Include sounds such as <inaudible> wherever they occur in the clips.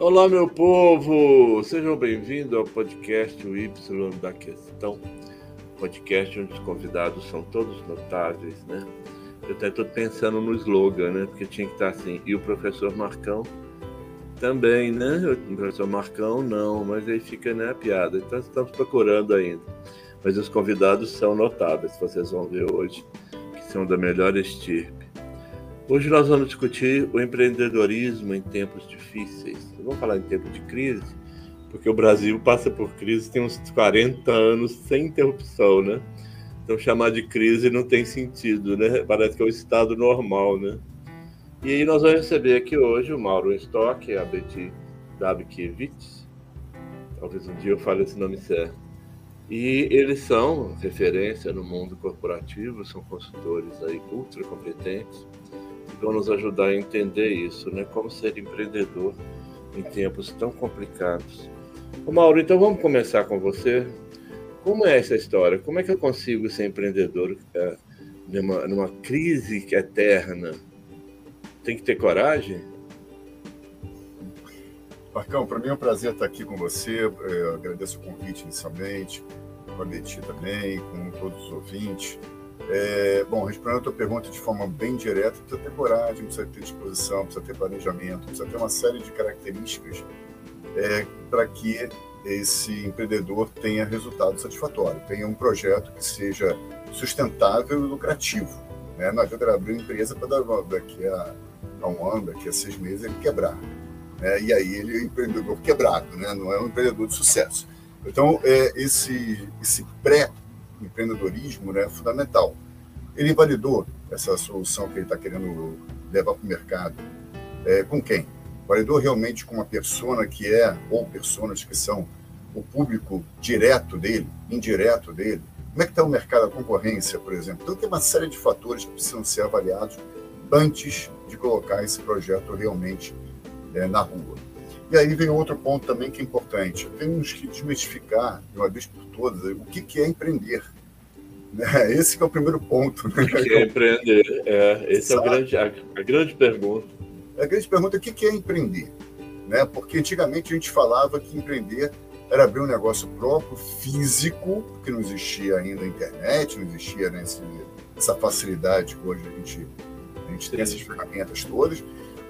Olá, meu povo! Sejam bem-vindos ao podcast O Y da Questão, podcast onde os convidados são todos notáveis, né? Eu até estou pensando no slogan, né? Porque tinha que estar assim. E o professor Marcão também, né? O professor Marcão não, mas aí fica né, a piada. Então estamos procurando ainda. Mas os convidados são notáveis, vocês vão ver hoje, que são da melhor estirpe. Hoje nós vamos discutir o empreendedorismo em tempos difíceis. Vamos falar em tempos de crise, porque o Brasil passa por crise tem uns 40 anos sem interrupção, né? Então chamar de crise não tem sentido, né? Parece que é o estado normal, né? E aí nós vamos receber aqui hoje o Mauro Stock, a Betty Dabkiewicz. Talvez um dia eu fale esse nome certo. E eles são referência no mundo corporativo, são consultores aí ultra competentes vão nos ajudar a entender isso, né? Como ser empreendedor em tempos tão complicados. Ô Mauro, então vamos começar com você. Como é essa história? Como é que eu consigo ser empreendedor é, numa, numa crise que é eterna? Tem que ter coragem? Marcão, para mim é um prazer estar aqui com você. Eu agradeço o convite inicialmente, com a Betty também, com todos os ouvintes. É, bom, respondendo a tua pergunta de forma bem direta, precisa ter coragem, precisa ter disposição, precisa ter planejamento, precisa ter uma série de características é, para que esse empreendedor tenha resultado satisfatório, tenha um projeto que seja sustentável e lucrativo. Né? Não adianta abrir uma empresa para daqui a, a, um ano, daqui a seis meses ele quebrar. Né? E aí ele é um empreendedor quebrado, né? não é um empreendedor de sucesso. Então, é, esse, esse pré empreendedorismo né, fundamental. Ele validou essa solução que ele está querendo levar para o mercado é, com quem? Validou realmente com uma persona que é, ou pessoas que são o público direto dele, indireto dele? Como é que está o mercado, a concorrência, por exemplo? Então tem uma série de fatores que precisam ser avaliados antes de colocar esse projeto realmente é, na rua. E aí vem outro ponto também que é importante. Temos que desmistificar, de uma vez por todas, o que, que é empreender. Né? Esse é o primeiro ponto. Né? O que é empreender? É, esse é o grande, a, a, grande pergunta. A grande pergunta é o que, que é empreender? Né? Porque antigamente a gente falava que empreender era abrir um negócio próprio, físico, porque não existia ainda a internet, não existia né, essa facilidade que hoje a gente, a gente tem essas ferramentas todas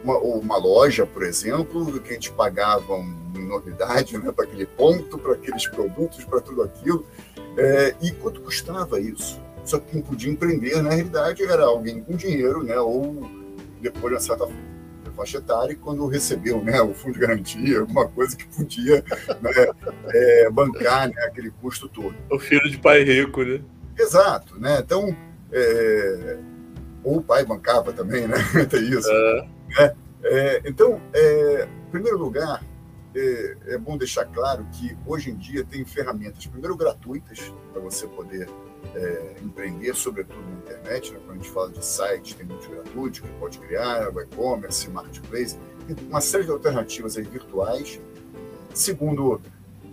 uma, uma loja, por exemplo, que a gente pagava uma enormidade né, para aquele ponto, para aqueles produtos, para tudo aquilo. É, e quanto custava isso? Só que quem podia empreender, na realidade, era alguém com dinheiro, né, ou depois de uma certa faixa etária, quando recebeu né, o fundo de garantia, alguma coisa que podia né, <laughs> é, bancar né, aquele custo todo. O filho de pai rico, né? Exato, né? Então, é, ou o pai bancava também, né? <laughs> Tem isso. É. Né? É, então, é, em primeiro lugar, é, é, bom deixar claro que hoje em dia tem ferramentas, primeiro gratuitas, para você poder é, empreender, sobretudo na internet. Né? Quando a gente fala de sites, tem muitos gratuitos que pode criar, e-commerce, marketplace, uma série de alternativas aí virtuais. Segundo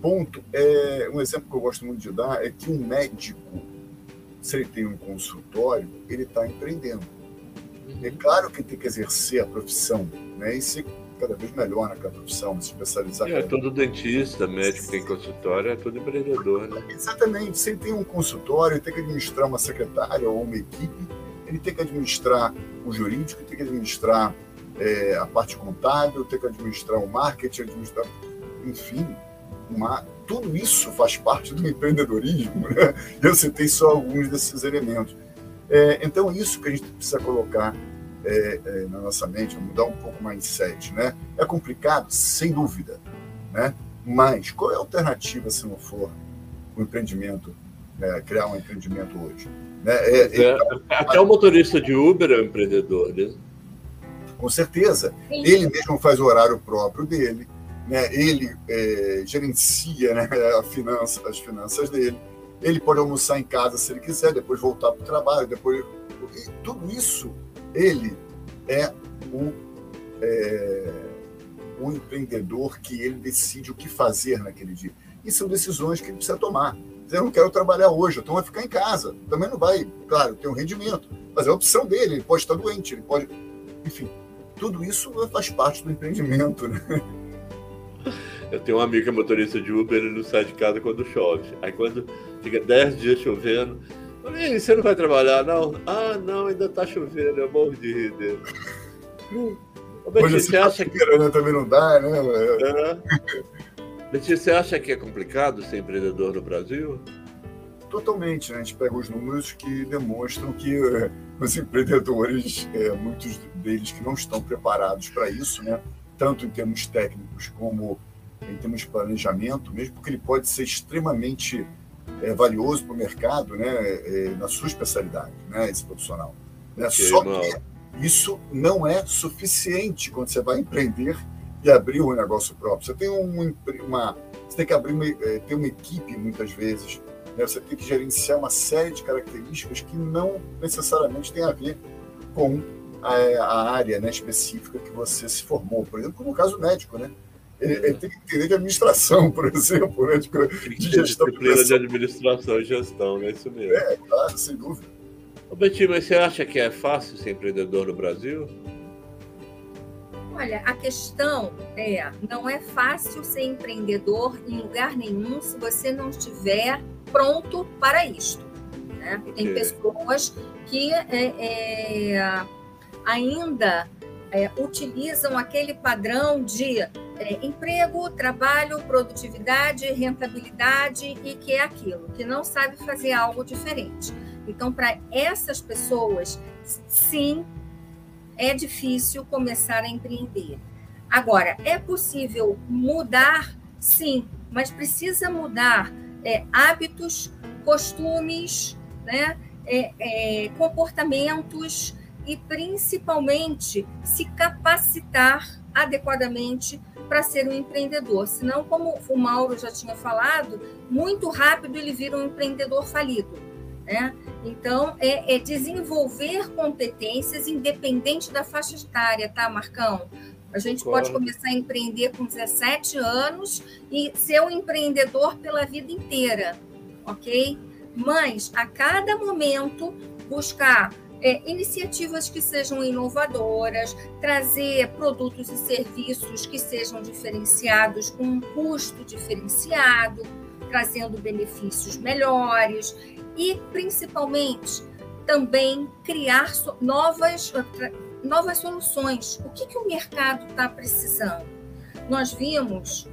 ponto, é, um exemplo que eu gosto muito de dar é que um médico, se ele tem um consultório, ele está empreendendo é claro que tem que exercer a profissão, né? E ser cada vez melhor naquela profissão, se especializar. É, todo dentista, médico tem consultório, é todo empreendedor, né? Exatamente. Se ele tem um consultório, tem que administrar uma secretária ou uma equipe, ele tem que administrar o jurídico, tem que administrar é, a parte contábil, tem que administrar o marketing, administrar, enfim, uma, tudo isso faz parte do empreendedorismo. Né? Eu citei só alguns desses elementos. É, então, isso que a gente precisa colocar é, é, na nossa mente, mudar um pouco o mindset. Né? É complicado, sem dúvida, né? mas qual é a alternativa se não for o empreendimento, né? criar um empreendimento hoje? Né? É, é, até o motorista de Uber é um empreendedor, né? Com certeza. Sim. Ele mesmo faz o horário próprio dele, né? ele é, gerencia né, <laughs> a finança, as finanças dele ele pode almoçar em casa se ele quiser, depois voltar para o trabalho, depois e tudo isso ele é o, é o empreendedor que ele decide o que fazer naquele dia. E são decisões que ele precisa tomar. Eu não quero trabalhar hoje, então vai ficar em casa. Também não vai, claro, ter um rendimento, mas é a opção dele. Ele pode estar doente, ele pode, enfim, tudo isso faz parte do empreendimento. Né? Eu tenho um amigo que é motorista de Uber, ele não sai de casa quando chove. Aí quando fica 10 dias chovendo, falei, você não vai trabalhar, não? Ah, não, ainda tá chovendo, eu morro de rir dele. Hoje você acha que... Né? Também não dá, né? É. Betinho, você acha que é complicado ser empreendedor no Brasil? Totalmente, né? A gente pega os números que demonstram que é, os empreendedores, é, muitos deles que não estão preparados para isso, né? tanto em termos técnicos como em termos de planejamento, mesmo porque ele pode ser extremamente é, valioso para o mercado, né? É, na sua especialidade, né? esse profissional. Né? Okay, Só que isso não é suficiente quando você vai empreender e abrir um negócio próprio. Você tem um, uma, você tem que abrir uma, ter uma equipe muitas vezes né? Você tem que gerenciar uma série de características que não necessariamente tem a ver com a, a área né, específica que você se formou. Por exemplo, no caso médico, né? Ele, ele, tem que entender de administração, por exemplo, né? de, de gestão. Disciplina de administração e gestão, né? Isso mesmo. É, claro, sem dúvida. Ô, Betinho, mas você acha que é fácil ser empreendedor no Brasil? Olha, a questão é, não é fácil ser empreendedor em lugar nenhum se você não estiver pronto para isto. Né? Okay. Tem pessoas que é, é, ainda é, utilizam aquele padrão de é, emprego, trabalho, produtividade, rentabilidade e que é aquilo, que não sabe fazer algo diferente. Então, para essas pessoas, sim, é difícil começar a empreender. Agora, é possível mudar? Sim, mas precisa mudar é, hábitos, costumes, né? É, é, comportamentos e principalmente se capacitar adequadamente para ser um empreendedor. Senão, como o Mauro já tinha falado, muito rápido ele vira um empreendedor falido. Né? Então, é, é desenvolver competências independente da faixa etária, tá, Marcão? A gente pode começar a empreender com 17 anos e ser um empreendedor pela vida inteira, ok? Mas a cada momento buscar é, iniciativas que sejam inovadoras, trazer produtos e serviços que sejam diferenciados com um custo diferenciado, trazendo benefícios melhores e, principalmente, também criar novas novas soluções. O que, que o mercado está precisando? Nós vimos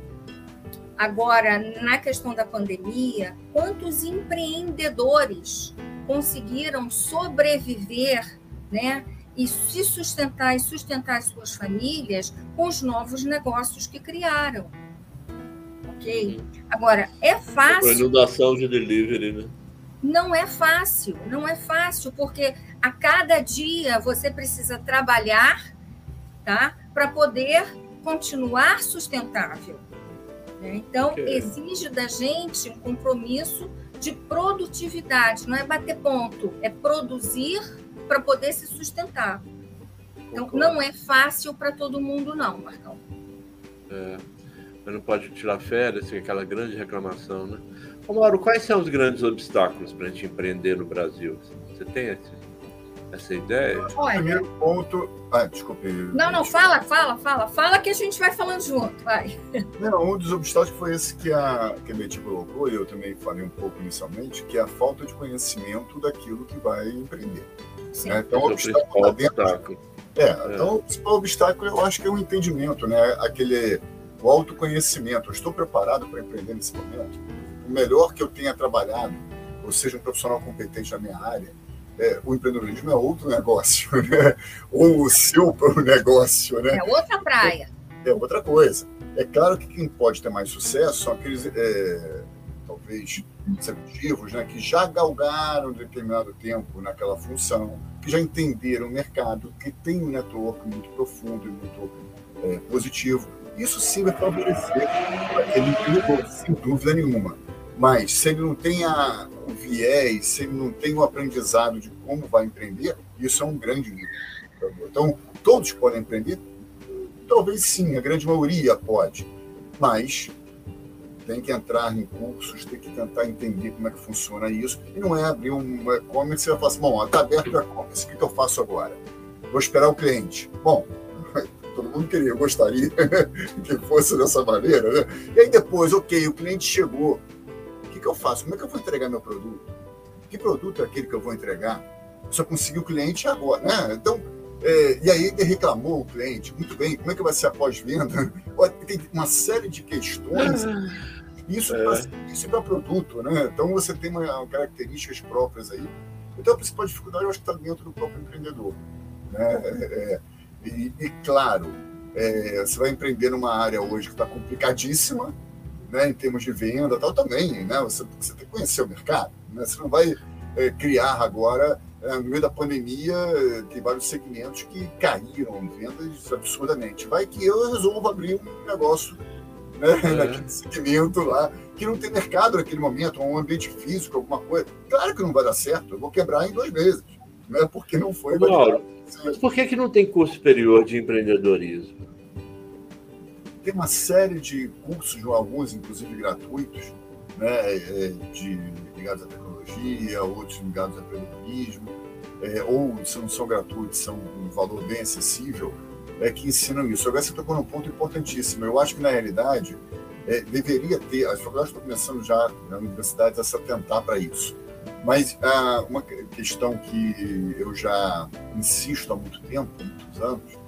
agora, na questão da pandemia, quantos empreendedores conseguiram sobreviver né, e se sustentar e sustentar as suas famílias com os novos negócios que criaram. Ok? Agora, é fácil. A inundação de delivery, né? Não é fácil, não é fácil, porque a cada dia você precisa trabalhar tá, para poder continuar sustentável. Né? Então, okay. exige da gente um compromisso de produtividade, não é bater ponto, é produzir para poder se sustentar. Então, não é fácil para todo mundo, não, Marcão. É, mas não pode tirar férias, tem aquela grande reclamação, né? Ô Mauro, quais são os grandes obstáculos para a gente empreender no Brasil? Você tem esse, essa ideia? Olha, Primeiro ponto. Ah, desculpe. Não, não, fala, fala, fala. Fala que a gente vai falando junto, vai. Não, um dos obstáculos foi esse que a, que a Betty colocou, e eu também falei um pouco inicialmente, que é a falta de conhecimento daquilo que vai empreender. Sim. Né? Então, o obstáculo dentro. É, é, então o principal obstáculo eu acho que é o entendimento, né? Aquele o autoconhecimento. Eu estou preparado para empreender nesse momento o melhor que eu tenha trabalhado, ou seja, um profissional competente na minha área, é, o empreendedorismo é outro negócio, <laughs> né? ou o seu negócio. Né? É outra praia. É, é, outra coisa. É claro que quem pode ter mais sucesso são aqueles, é, talvez, executivos né, que já galgaram determinado tempo naquela função, que já entenderam o mercado, que tem um network muito profundo e muito é, positivo. Isso sim vai favorecer aquele empreendedor, sem dúvida nenhuma. Mas se ele não tem a, o viés, se ele não tem o aprendizado de como vai empreender, isso é um grande nível. Então, todos podem empreender? Talvez sim, a grande maioria pode. Mas tem que entrar em cursos, tem que tentar entender como é que funciona isso. E não é abrir um e-commerce e falar assim, bom, está aberto o e-commerce, o que, que eu faço agora? Vou esperar o cliente. Bom, <laughs> todo mundo queria, gostaria <laughs> que fosse dessa maneira. Né? E aí depois, ok, o cliente chegou. Que, que eu faço? Como é que eu vou entregar meu produto? Que produto é aquele que eu vou entregar? Eu só consegui o cliente agora. Né? Então, é, e aí ele reclamou o cliente, muito bem, como é que vai ser a pós-venda? <laughs> Tem uma série de questões. Isso é. para produto, né? Então você tem uma, características próprias aí. Então a principal dificuldade eu acho que está dentro do próprio empreendedor. Né? É, e, e, claro, é, você vai empreender numa área hoje que está complicadíssima, né, em termos de venda tal também, né? Você, você tem que conhecer o mercado, né? Você não vai é, criar agora é, no meio da pandemia, tem vários segmentos que caíram vendas absurdamente. Vai que eu resolvo abrir um negócio né, é. <laughs> naquele segmento lá, que não tem mercado naquele momento, um ambiente físico, alguma coisa. Claro que não vai dar certo, eu vou quebrar em dois meses, né, porque não foi. Mas por que, que não tem curso superior de empreendedorismo? Tem uma série de cursos, alguns inclusive gratuitos, né, é, de, ligados à tecnologia, outros ligados ao empreendedorismo, é, ou se não são gratuitos, são um valor bem acessível, é, que ensinam isso. Agora você tocou num ponto importantíssimo. Eu acho que, na realidade, é, deveria ter, as faculdades estão começando já, nas universidades, a se atentar para isso. Mas ah, uma questão que eu já insisto há muito tempo, muitos anos,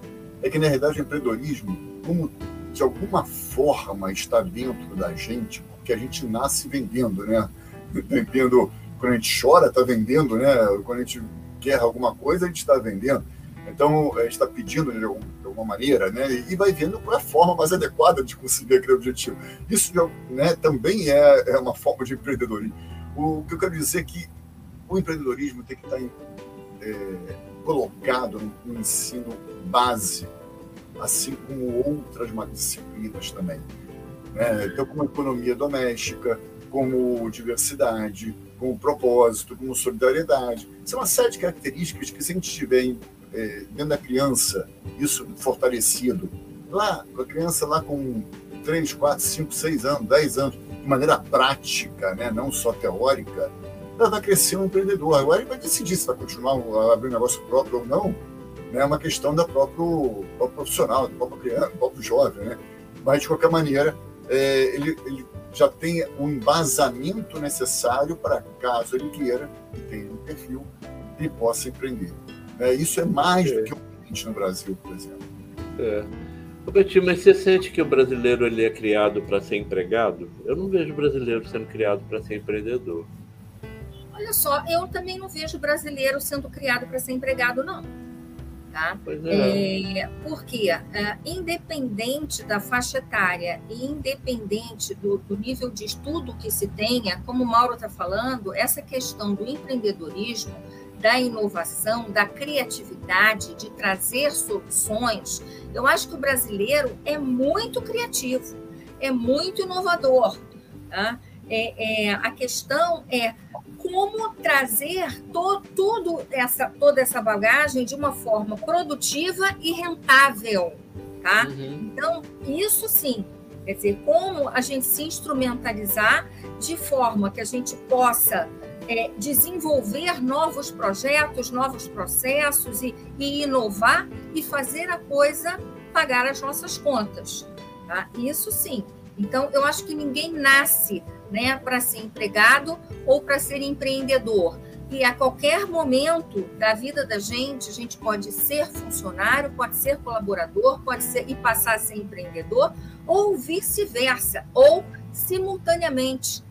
é que, na realidade, o empreendedorismo, como de alguma forma está dentro da gente, porque a gente nasce vendendo, né? <laughs> Vendendo, quando a gente chora, está vendendo, né? Quando a gente quer alguma coisa, a gente está vendendo. Então, a gente está pedindo de alguma maneira, né? E vai vendo qual é a forma mais adequada de conseguir aquele objetivo. Isso né, também é, é uma forma de empreendedorismo. O que eu quero dizer é que o empreendedorismo tem que estar em, é, colocado no ensino base, assim como outras disciplinas também. Né? Então, como economia doméstica, como diversidade, como propósito, como solidariedade. São uma série de características que, se a gente tiver é, dentro da criança isso fortalecido, lá, a criança lá com 3, 4, 5, 6 anos, 10 anos, de maneira prática, né? não só teórica, ela vai crescer um empreendedor. Agora ele vai decidir se vai continuar a abrir um negócio próprio ou não. Né? É uma questão da próprio, próprio profissional, do próprio criança, do próprio jovem. Né? Mas, de qualquer maneira, é, ele, ele já tem um embasamento necessário para, caso ele queira, e tenha um perfil, ele possa empreender. É, isso é mais é. do que o cliente no Brasil, por exemplo. É. Robertinho, mas você sente que o brasileiro ele é criado para ser empregado? Eu não vejo brasileiro sendo criado para ser empreendedor. Olha só, eu também não vejo brasileiro sendo criado para ser empregado, não. Tá? Pois é. é porque, é, independente da faixa etária e independente do, do, nível de estudo que se tenha, como o Mauro está falando, essa questão do empreendedorismo da inovação, da criatividade, de trazer soluções, eu acho que o brasileiro é muito criativo, é muito inovador. Tá? É, é, a questão é como trazer to, tudo essa, toda essa bagagem de uma forma produtiva e rentável. Tá? Uhum. Então, isso sim, quer dizer, como a gente se instrumentalizar de forma que a gente possa é, desenvolver novos projetos, novos processos e, e, inovar e fazer a coisa pagar as nossas contas. Tá? Isso sim. Então, eu acho que ninguém nasce né, para ser empregado ou para ser empreendedor. E a qualquer momento da vida da gente, a gente pode ser funcionário, pode ser colaborador, pode ser e passar a ser empreendedor, ou vice-versa, ou simultaneamente,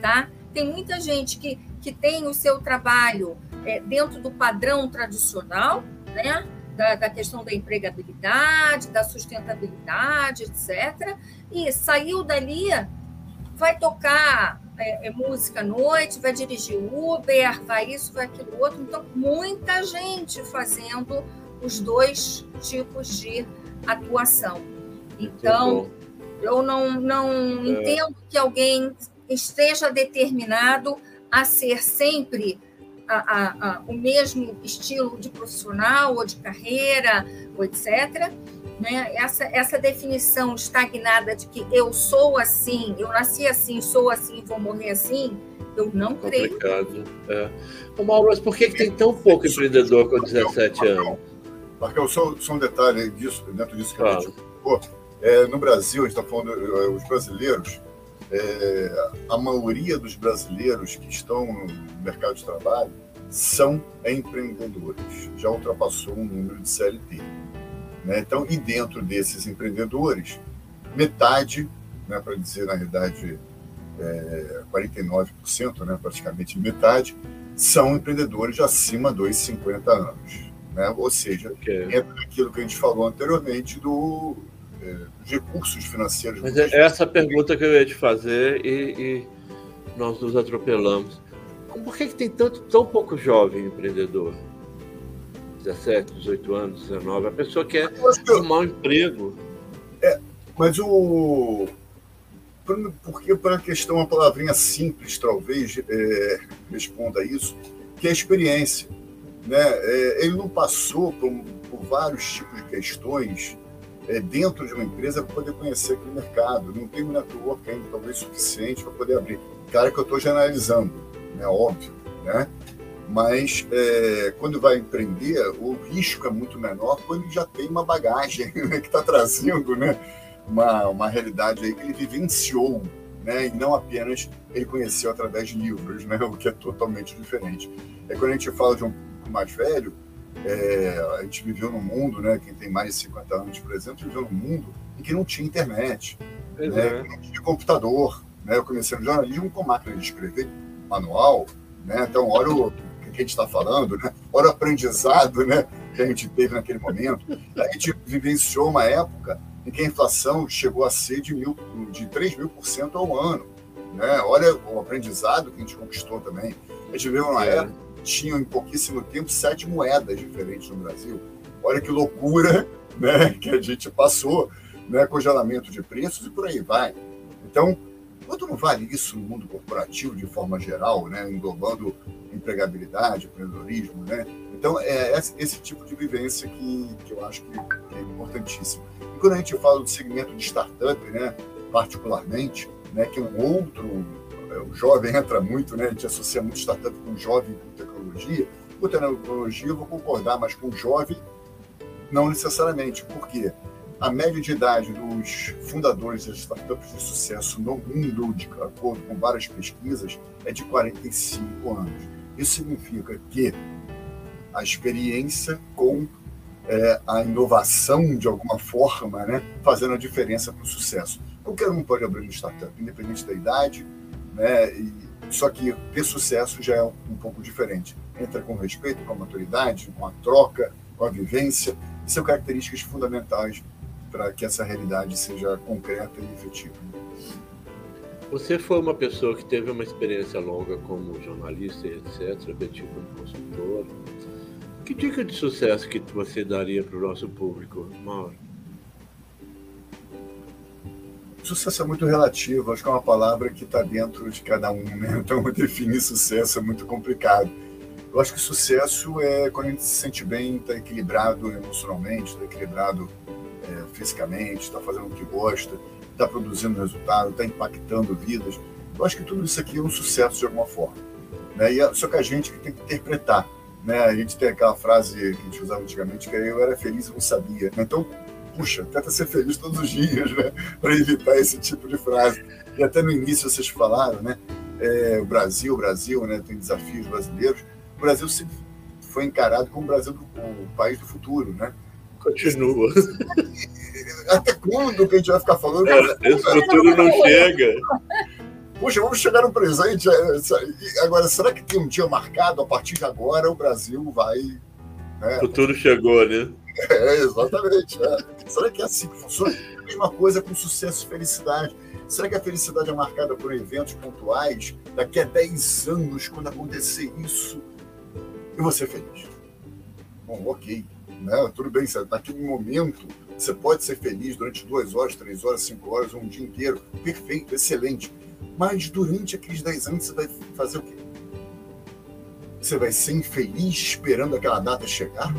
tá? Tem muita gente que que tem o seu trabalho é, dentro do padrão tradicional, né? Da, da, questão da empregabilidade, da sustentabilidade, etc. E saiu dali, vai tocar é, é, música à noite, vai dirigir Uber, vai isso, vai aquilo outro. Então, muita gente fazendo os dois tipos de atuação. Então, eu não, não é. entendo que alguém esteja determinado a ser sempre a, a, a, o mesmo estilo de profissional ou de carreira, ou etc. Né? Essa, essa definição estagnada de que eu sou assim, eu nasci assim, sou assim, vou morrer assim, eu não creio. É. Ô, Mauro, mas por que, que tem tão pouco empreendedor com 17 anos? Marcão, só, só um detalhe disso, dentro disso que claro. a gente colocou. É, no Brasil, a gente está falando, é, os brasileiros, é, a maioria dos brasileiros que estão no mercado de trabalho são empreendedores, já ultrapassou um número de CLT. Né? Então, e dentro desses empreendedores, metade, né, para dizer na realidade é, 49%, né, praticamente metade, são empreendedores de acima dos 50 anos. Né? Ou seja, okay. entra naquilo que a gente falou anteriormente do, recursos financeiros. Mas é essa pergunta que eu ia te fazer e, e nós nos atropelamos. Por que, que tem tanto, tão pouco jovem empreendedor? 17, 18 anos, 19. A pessoa quer arrumar um emprego. É, mas o. Porque para a questão, uma palavrinha simples, talvez, é, responda isso, que é a experiência. Né? É, ele não passou por, por, vários tipos de questões é, dentro de uma empresa para poder conhecer aquele mercado. Não um network ainda, talvez, suficiente para poder abrir. Cara, que eu estou generalizando, né? óbvio. Né? Mas é, quando vai empreender, o risco é muito menor quando já tem uma bagagem <laughs> né, que está trazendo né, uma, uma realidade aí que ele vivenciou, né, e não apenas ele conheceu através de livros, né, o que é totalmente diferente. É quando a gente fala de um mais velho, é, a gente viveu num mundo, né, quem tem mais de 50 anos, por exemplo, viveu num mundo em que não tinha internet, né, é. não tinha computador. Né, eu comecei no jornalismo com máquina de escrever, manual, né, então olha o que a gente está falando, né? Olha o aprendizado né, que a gente teve naquele momento. A gente vivenciou uma época em que a inflação chegou a ser de, mil, de 3 mil por cento ao ano. Né? Olha o aprendizado que a gente conquistou também. A gente viveu uma é. época que tinha em pouquíssimo tempo sete moedas diferentes no Brasil. Olha que loucura <laughs> né, que a gente passou, né, congelamento de preços e por aí vai. Então, Quanto não vale isso no mundo corporativo de forma geral, né, englobando empregabilidade, empreendedorismo, né? Então, é esse tipo de vivência que, que eu acho que, é importantíssimo. E quando a gente fala do segmento de startup, né, particularmente, né, que é um outro, o jovem entra muito, né, a gente associa muito startup com jovem com tecnologia. Com tecnologia eu vou concordar, mas com jovem não necessariamente. Por quê? a média de idade dos fundadores das startups de sucesso no mundo, de acordo com várias pesquisas, é de 45 anos. Isso significa que a experiência com é, a inovação, de alguma forma, né, fazendo a diferença para o sucesso. Qualquer um pode abrir uma startup, independente da idade, né, e, só que ter sucesso já é um pouco diferente. Entra com respeito, com a maturidade, com a troca, com a vivência. São características fundamentais para que essa realidade seja concreta e efetiva. Você foi uma pessoa que teve uma experiência longa como jornalista etc., repetido como consultor. Que dica de sucesso que você daria para o nosso público, Mauro? Sucesso é muito relativo, acho que é uma palavra que está dentro de cada um, né? <laughs> Então, definir sucesso é muito complicado. Eu acho que sucesso é quando a gente se sente bem, está equilibrado emocionalmente, está equilibrado é, fisicamente, está fazendo o que gosta, está produzindo resultado, está impactando vidas. Eu acho que tudo isso aqui é um sucesso de alguma forma. Né? E, só que a gente que tem que interpretar. Né? A gente tem aquela frase que a gente usava antigamente, que é eu era feliz e não sabia. Então, puxa, tenta ser feliz todos os dias, né? para evitar esse tipo de frase. E até no início vocês falaram, né? É, o Brasil, o Brasil, né? tem desafios brasileiros. O Brasil sempre foi encarado como o Brasil do, o país do futuro, né? Continua. <laughs> Até quando que a gente vai ficar falando? É, esse futuro não chega. Puxa, vamos chegar no presente. É, agora, será que tem um dia marcado? A partir de agora, o Brasil vai. Né? O futuro chegou, né? É, exatamente. É. Será que é assim que funciona? A mesma coisa com sucesso e felicidade. Será que a felicidade é marcada por eventos pontuais? Daqui a 10 anos, quando acontecer isso, eu vou ser feliz. Bom, ok. Né? Tudo bem, naquele momento você pode ser feliz durante duas horas, três horas, cinco horas, um dia inteiro. Perfeito, excelente. Mas durante aqueles dez anos você vai fazer o quê? Você vai ser infeliz esperando aquela data chegar?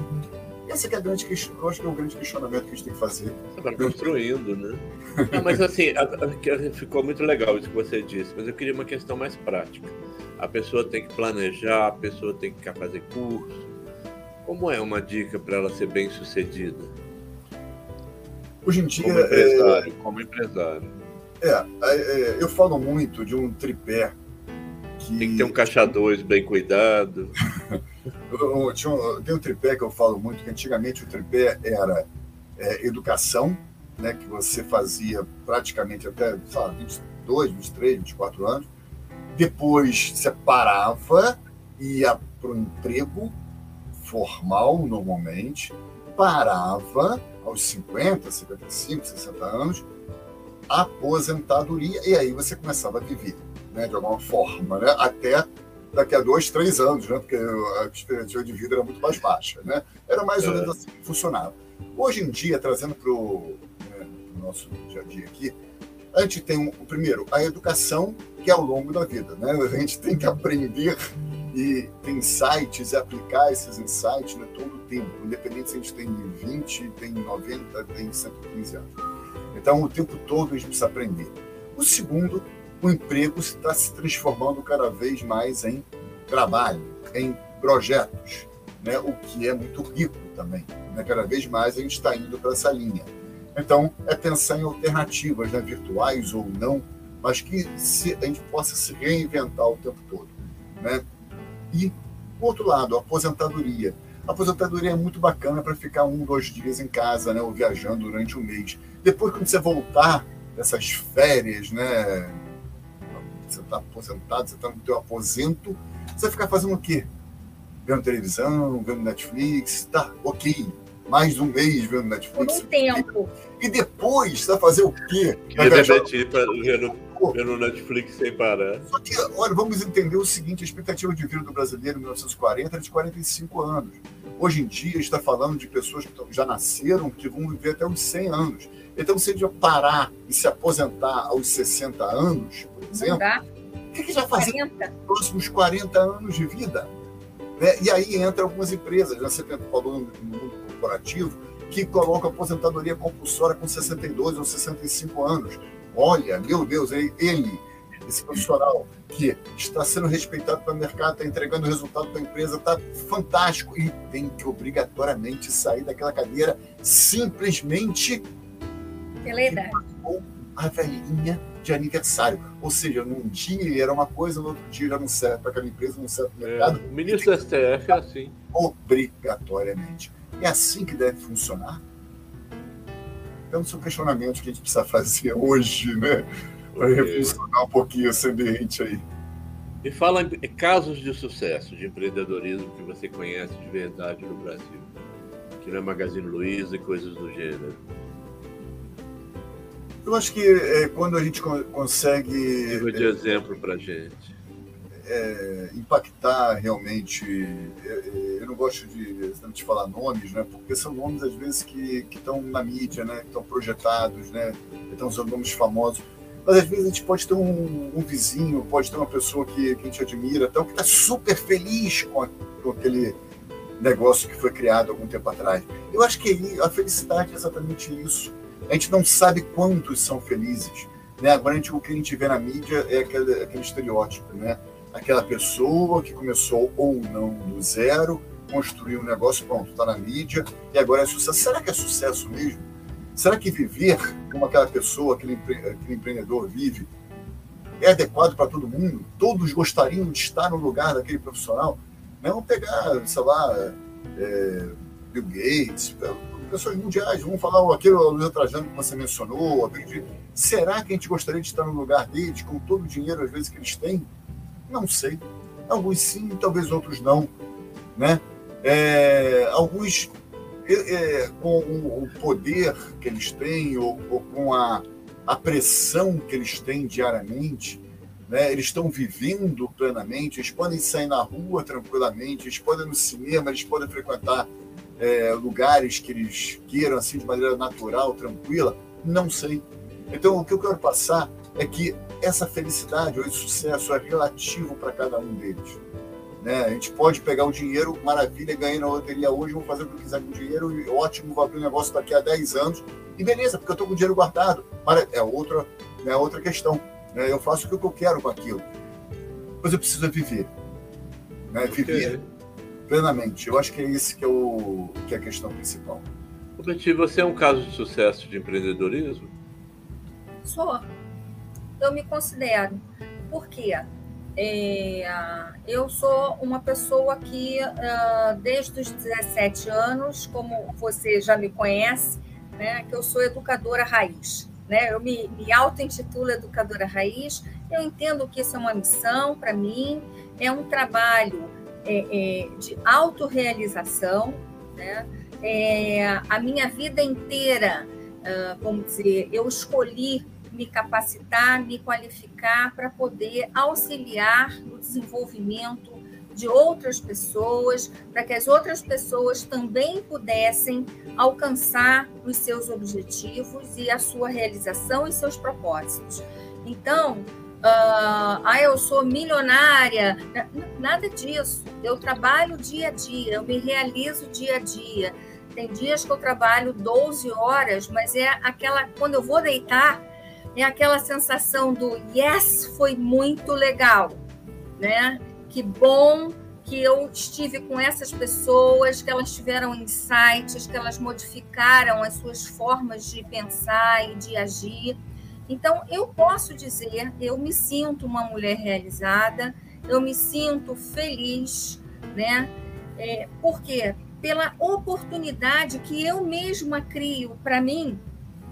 Esse é, grande eu acho que é o grande questionamento que a gente tem que fazer. Você vai construindo, né? Não, mas assim, a, a, ficou muito legal isso que você disse, mas eu queria uma questão mais prática. A pessoa tem que planejar, a pessoa tem que fazer curso, Como é uma dica para ela ser bem sucedida? Hoje em dia. Como empresário. É, como empresário. É, é, eu falo muito de um tripé. Que... Tem que ter um caixa dois bem cuidado. <laughs> tem um tripé que eu falo muito, que antigamente o tripé era é, educação, né, que você fazia praticamente até sei lá, 22, 23, 24 anos. Depois você parava, ia para o emprego formal, normalmente, parava aos 50, 55, 60 anos, aposentadoria, e aí você começava a viver, né, de alguma forma, né, até daqui a dois, três anos, né, porque a expectativa de vida era muito mais baixa. Né? Era mais ou é. menos assim que funcionava. Hoje em dia, trazendo para o né, nosso dia a dia aqui, a gente tem, um, primeiro, a educação, que é ao longo da vida. Né? A gente tem que aprender e tem insights e aplicar esses insights né, todo o tempo, independente se a gente tem 20, tem 90, tem 115 anos. Então, o tempo todo a gente precisa aprender. O segundo, o emprego está se transformando cada vez mais em trabalho, em projetos, né? o que é muito rico também. Né? Cada vez mais a gente está indo para essa linha. Então, é pensar em alternativas, né? virtuais ou não, mas que se, a gente possa se reinventar o tempo todo. Né? E, por outro lado, a aposentadoria. A aposentadoria é muito bacana para ficar um, dois dias em casa, né, ou viajando durante um mês. Depois, quando você voltar dessas férias, né, você está aposentado, você está no teu aposento, você vai ficar fazendo o quê? Vendo televisão, vendo Netflix, tá, ok. Mais um mês vendo Netflix. Por um tempo. E depois, você vai fazer o quê? Vai viajar... vendo Vendo Netflix sem parar. Só que, olha, vamos entender o seguinte: a expectativa de vida do brasileiro em 1940 era de 45 anos. Hoje em dia, está falando de pessoas que já nasceram, que vão viver até uns 100 anos. Então, se ele parar e se aposentar aos 60 anos, por exemplo, o que, que já fazer nos próximos 40 anos de vida? Né? E aí entra algumas empresas, já você falou no mundo corporativo, que colocam aposentadoria compulsória com 62 ou 65 anos. Olha, meu Deus, ele, esse profissional que está sendo respeitado pelo mercado, está entregando resultado para a empresa, está fantástico e tem que obrigatoriamente sair daquela cadeira simplesmente pela idade. A velhinha de aniversário. Ou seja, num dia era uma coisa, no outro dia já não serve para aquela empresa, não serve para o mercado. É, o ministro da STF é assim. Obrigatoriamente. É assim que deve funcionar? Então, são questionamentos que a gente precisa fazer <laughs> hoje, né? Para reflexionar um pouquinho esse ambiente aí. E fala em casos de sucesso de empreendedorismo que você conhece de verdade no Brasil. Que não é Magazine Luiza e coisas do gênero. Eu acho que é, quando a gente consegue. Sirva de é, exemplo para gente. É, impactar realmente. É, é, eu não gosto de, de falar nomes, né? Porque são nomes às vezes que estão na mídia, né? Estão projetados, né? Então são nomes famosos. Mas às vezes a gente pode ter um, um vizinho, pode ter uma pessoa que, que a gente admira, então, que está super feliz com, a, com aquele negócio que foi criado algum tempo atrás. Eu acho que a felicidade é exatamente isso a gente não sabe quantos são felizes. Né? Agora, a gente, o que a gente vê na mídia é aquele, aquele estereótipo, né? Aquela pessoa que começou ou não do zero, construiu um negócio, pronto, está na mídia, e agora é sucesso. Será que é sucesso mesmo? Será que viver como aquela pessoa, aquele, aquele empreendedor vive, é adequado para todo mundo? Todos gostariam de estar no lugar daquele profissional? Não pegar, sei lá, é, Bill Gates, pessoas mundiais, vamos falar aquilo, o Luiz Trajano que você mencionou, será que a gente gostaria de estar no lugar deles, com todo o dinheiro, às vezes, que eles têm? Não sei. Alguns sim, talvez outros não. Né? É, alguns é, é com o poder que eles têm, ou, ou com a, a pressão que eles têm diariamente, né? eles estão vivendo plenamente, eles podem sair na rua tranquilamente, eles podem ir no cinema, eles podem frequentar é, lugares que eles queiram assim de maneira natural, tranquila? Não sei. Então, o que eu quero passar é que essa felicidade ou esse sucesso é relativo para cada um deles. Né? A gente pode pegar o dinheiro, maravilha, ganhei na loteria hoje, vou fazer o que eu quiser com o dinheiro, e ótimo, vou abrir um negócio daqui a 10 anos, e beleza, porque eu estou com o dinheiro guardado. É outra, é outra questão. Né? Eu faço o que eu quero com aquilo. Mas eu preciso viver. Né? Viver plenamente. Eu acho que é isso que é, o, que é a questão principal. Betty, você é um caso de sucesso de empreendedorismo? Sou. Eu me considero. Por quê? É, eu sou uma pessoa que, uh, desde os 17 anos, como você já me conhece, né, que eu sou educadora raiz. Né? Eu me, me auto-intitulo educadora raiz. Eu entendo que isso é uma missão para mim, é um trabalho é, é, de autorrealização. Né? É, a minha vida inteira, uh, vamos dizer, eu escolhi me capacitar, me qualificar para poder auxiliar no desenvolvimento de outras pessoas, para que as outras pessoas também pudessem alcançar os seus objetivos e a sua realização e seus propósitos. Então, uh, ah, eu sou milionária, nada disso. Eu trabalho dia a dia, eu me realizo dia a dia. Tem dias que eu trabalho 12 horas, mas é aquela quando eu vou deitar, é aquela sensação do yes, foi muito legal, né? Que bom que eu estive com essas pessoas, que elas tiveram insights, que elas modificaram as suas formas de pensar e de agir. Então, eu posso dizer, eu me sinto uma mulher realizada, eu me sinto feliz, né? É, por quê? Pela oportunidade que eu mesma crio para mim,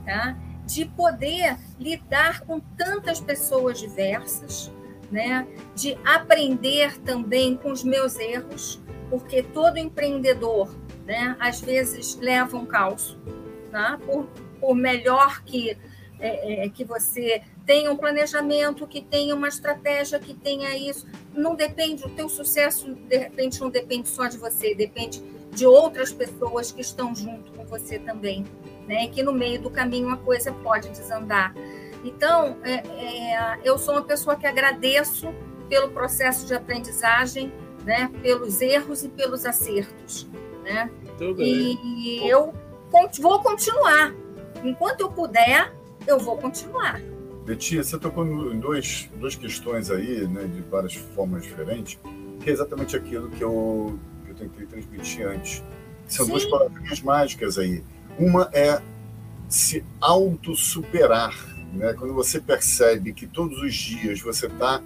tá? De poder lidar com tantas pessoas diversas, né? de aprender também com os meus erros, porque todo empreendedor, né, às vezes, leva um caos. Tá? Por, por melhor que, é, é, que você tenha um planejamento, que tenha uma estratégia, que tenha isso, não depende, o teu sucesso, de repente, não depende só de você, depende de outras pessoas que estão junto com você também né? Que no meio do caminho a coisa pode desandar. Então, é, é, eu sou uma pessoa que agradeço pelo processo de aprendizagem, né? Pelos erros e pelos acertos, né? E eu vou continuar. Enquanto eu puder, eu vou continuar. Betinha, você tocou em dois, duas questões aí, né, de várias formas diferentes, que é exatamente aquilo que eu, que eu tentei transmitir antes. São Sim. duas palavrinhas mágicas aí. Uma é se auto-superar, né? quando você percebe que todos os dias você está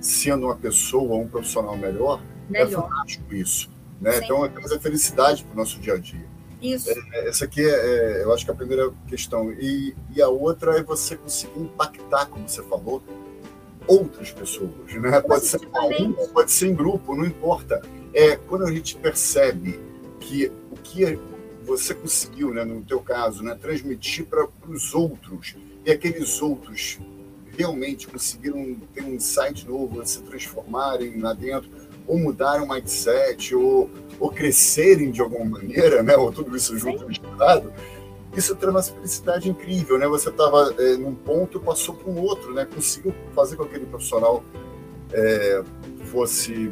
sendo uma pessoa, um profissional melhor, é melhor. é fantástico isso. Né? Então, é trazer felicidade para o nosso dia a dia. Isso. É, essa aqui é, é, eu acho que é a primeira questão. E, e a outra é você conseguir impactar, como você falou, outras pessoas. Né? Pode ser pode ser em grupo, não importa. É quando a gente percebe que o que você conseguiu, né, no teu caso, né, transmitir para os outros e aqueles outros realmente conseguiram ter um insight novo, se transformarem lá dentro, ou mudarem o mindset, ou, ou crescerem de alguma maneira, né, ou tudo isso junto misturado, isso traz uma felicidade incrível, né? Você estava é, num ponto e passou para um outro, né? Conseguiu fazer com que aquele profissional é, fosse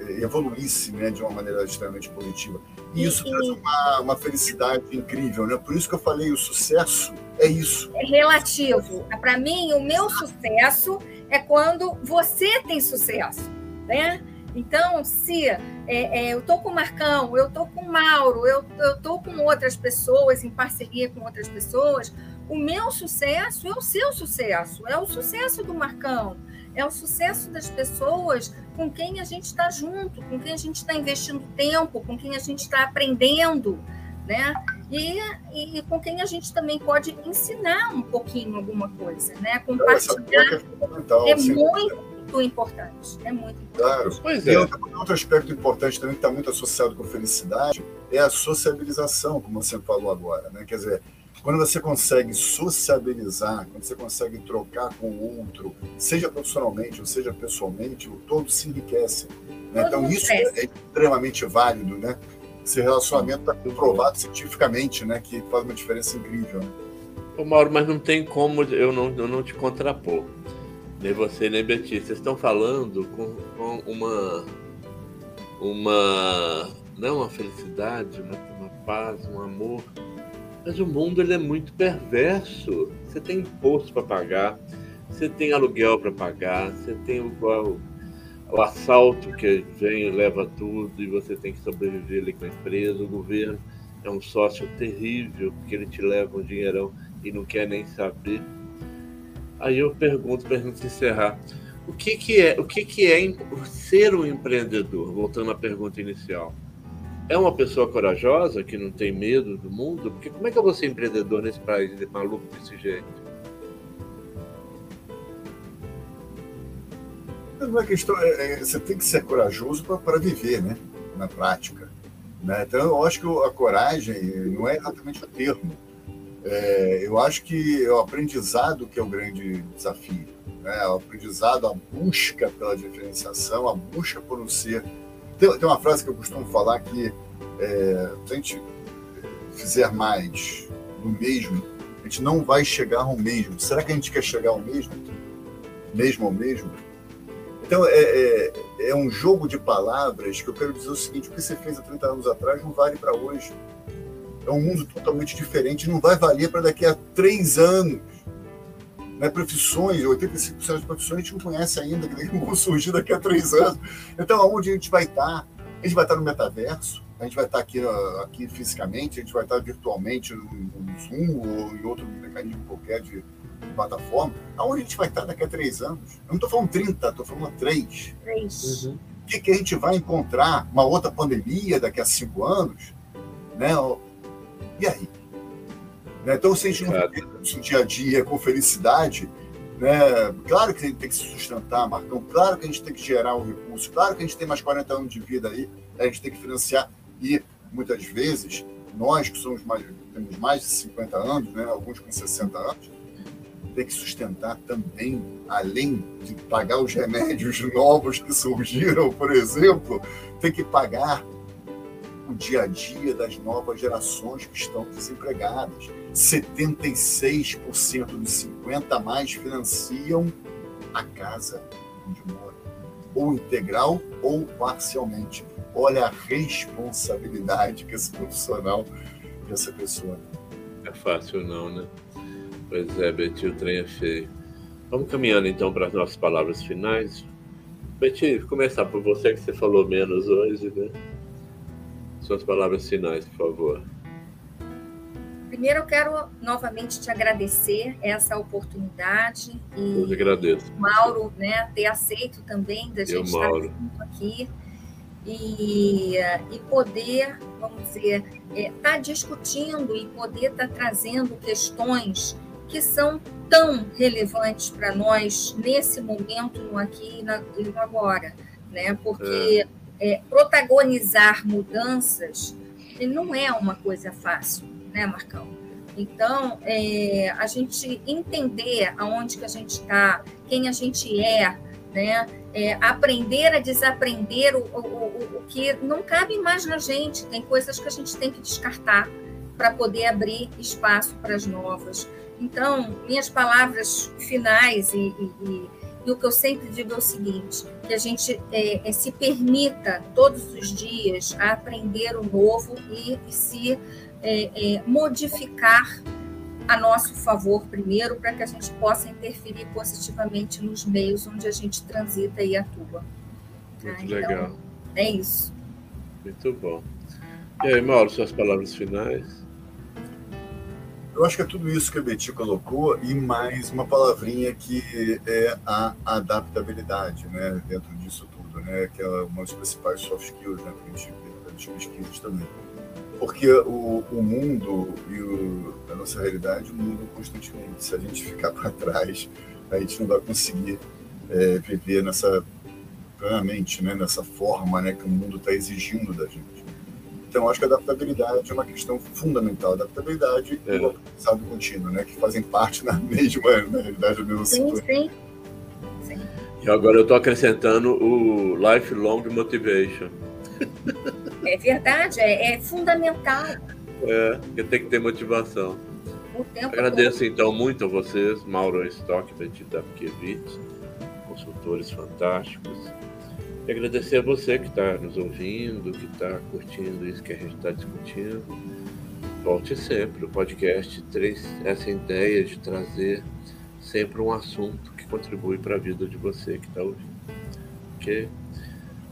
é, evoluísse, né, de uma maneira extremamente positiva. E isso traz uma, uma felicidade incrível, né? Por isso que eu falei, o sucesso é isso. É relativo. Para mim, o meu sucesso é quando você tem sucesso, né? Então, se é, é, eu estou com o Marcão, eu estou com o Mauro, eu estou com outras pessoas, em parceria com outras pessoas, o meu sucesso é o seu sucesso, é o sucesso do Marcão, é o sucesso das pessoas com quem a gente está junto, com quem a gente está investindo tempo, com quem a gente está aprendendo, né? E, e, com quem a gente também pode ensinar um pouquinho alguma coisa, né? Compartilhar é, é muito importante, é muito importante. Claro. Pois é. E outro, outro aspecto importante também que está muito associado com felicidade é a sociabilização, como você falou agora, né? Quer dizer, quando você consegue sociabilizar, quando você consegue trocar com o outro, seja profissionalmente ou seja pessoalmente, o todo se enriquece. Né? Então, isso é, é extremamente válido, né? Esse relacionamento está comprovado cientificamente, né? Que faz uma diferença incrível. Né? Ô Mauro, mas não tem como eu não, eu não te contrapor. Nem você, nem Betinho. Vocês estão falando com, com uma. Uma. Não uma felicidade, uma, uma paz, um amor mas o mundo ele é muito perverso. Você tem imposto para pagar, você tem aluguel para pagar, você tem o, o, o assalto que vem e leva tudo e você tem que sobreviver ali com a empresa, o governo é um sócio terrível, porque ele te leva um dinheirão e não quer nem saber. Aí eu pergunto para a gente encerrar, o que, que é o que, que é ser um empreendedor? Voltando à pergunta inicial, é uma pessoa corajosa que não tem medo do mundo? Porque como é que eu vou ser empreendedor nesse país maluco desse jeito? Não é questão, é, é, você tem que ser corajoso para viver, né? Na prática. Né? Então, eu acho que a coragem não é exatamente o termo. É, eu acho que é o aprendizado que é o grande desafio. Né? O aprendizado, a busca pela diferenciação, a busca por um ser. Tem, tem uma frase que eu costumo falar que é, se a gente fizer mais do mesmo, a gente não vai chegar ao mesmo. Será que a gente quer chegar ao mesmo? Mesmo ao mesmo? Então, é, é, é, um jogo de palavras que eu quero dizer o seguinte: o que você fez há 30 anos atrás não vale para hoje. É um mundo totalmente diferente, não vai valer para daqui a três anos. Né? Profissões, 85% das profissões a gente não conhece ainda, que <laughs> vão surgir daqui a três anos. Então, aonde a gente vai estar? A gente vai estar no metaverso, a gente vai estar aqui, aqui fisicamente, a gente vai estar virtualmente no, no Zoom ou em outro mecanismo qualquer de, plataforma, aonde a gente vai estar daqui a três anos? Eu não estou falando 30, estou falando três. Três. Uhum. O que, que a gente vai encontrar? Uma outra pandemia daqui a cinco anos? Né? E aí? Né? Então, se a gente não no dia a dia com felicidade, né? claro que a gente tem que se sustentar, Marcão, claro que a gente tem que gerar um recurso, claro que a gente tem mais 40 anos de vida aí, a gente tem que financiar. E, muitas vezes, nós que somos mais, temos mais de 50 anos, né? alguns com 60 anos, tem que sustentar também, além de pagar os remédios <laughs> novos que surgiram, por exemplo, tem que pagar o dia a dia das novas gerações que estão desempregadas. 76% dos 50 mais financiam a casa onde moram, ou integral ou parcialmente. Olha a responsabilidade que esse profissional, que essa pessoa tem. É fácil não, né? Pois é, Betty, o trem é feio. Vamos caminhando então para as nossas palavras finais. Betty, começar por você que você falou menos hoje, né? Suas palavras finais, por favor. Primeiro, eu quero novamente te agradecer essa oportunidade e eu agradeço. Mauro, né, ter aceito também da gente estar junto aqui e, e poder, vamos dizer, estar é, tá discutindo e poder estar tá trazendo questões que são tão relevantes para nós nesse momento, no aqui e no agora, né? Porque é. É, protagonizar mudanças não é uma coisa fácil, né, Marcão? Então, é, a gente entender aonde que a gente está, quem a gente é, né? É, aprender a desaprender o, o, o, o que não cabe mais na gente. Tem coisas que a gente tem que descartar para poder abrir espaço para as novas. Então, minhas palavras finais e, e, e, e, o que eu sempre digo é o seguinte: que a gente é, é, se permita todos os dias a aprender o novo e, se é, é, modificar a nosso favor primeiro, para que a gente possa interferir positivamente nos meios onde a gente transita e atua. Muito ah, então, legal. É isso. Muito bom. E aí, Mauro, suas palavras finais? Eu acho que é tudo isso que a Betty colocou e mais uma palavrinha que é a adaptabilidade, né, dentro disso tudo, né, que é uma das principais soft skills, né, que a gente vê nas pesquisas também. Porque o, o mundo e o, a nossa realidade mudam constantemente. Se a gente ficar para trás, a gente não vai conseguir é, viver nessa plenamente, né, nessa forma, né, que o mundo está exigindo da gente. Então, acho que a adaptabilidade é uma questão fundamental. A adaptabilidade é. e o aprendizado contínuo, né? Que fazem parte na <laughs> mesma, na realidade, da mesma sim, sim, sim. E agora eu estou acrescentando o lifelong motivation. É verdade, é, é fundamental. É, porque tem que ter motivação. Agradeço todo. então muito a vocês, Mauro Stock, Betty Dapkiewicz, consultores fantásticos. E agradecer a você que está nos ouvindo, que está curtindo isso que a gente está discutindo. Volte sempre. O podcast traz essa ideia de trazer sempre um assunto que contribui para a vida de você que está ouvindo. Ok?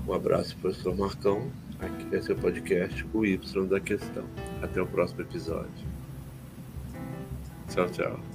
Um abraço, professor Marcão. Aqui é seu podcast, o Y da Questão. Até o próximo episódio. Tchau, tchau.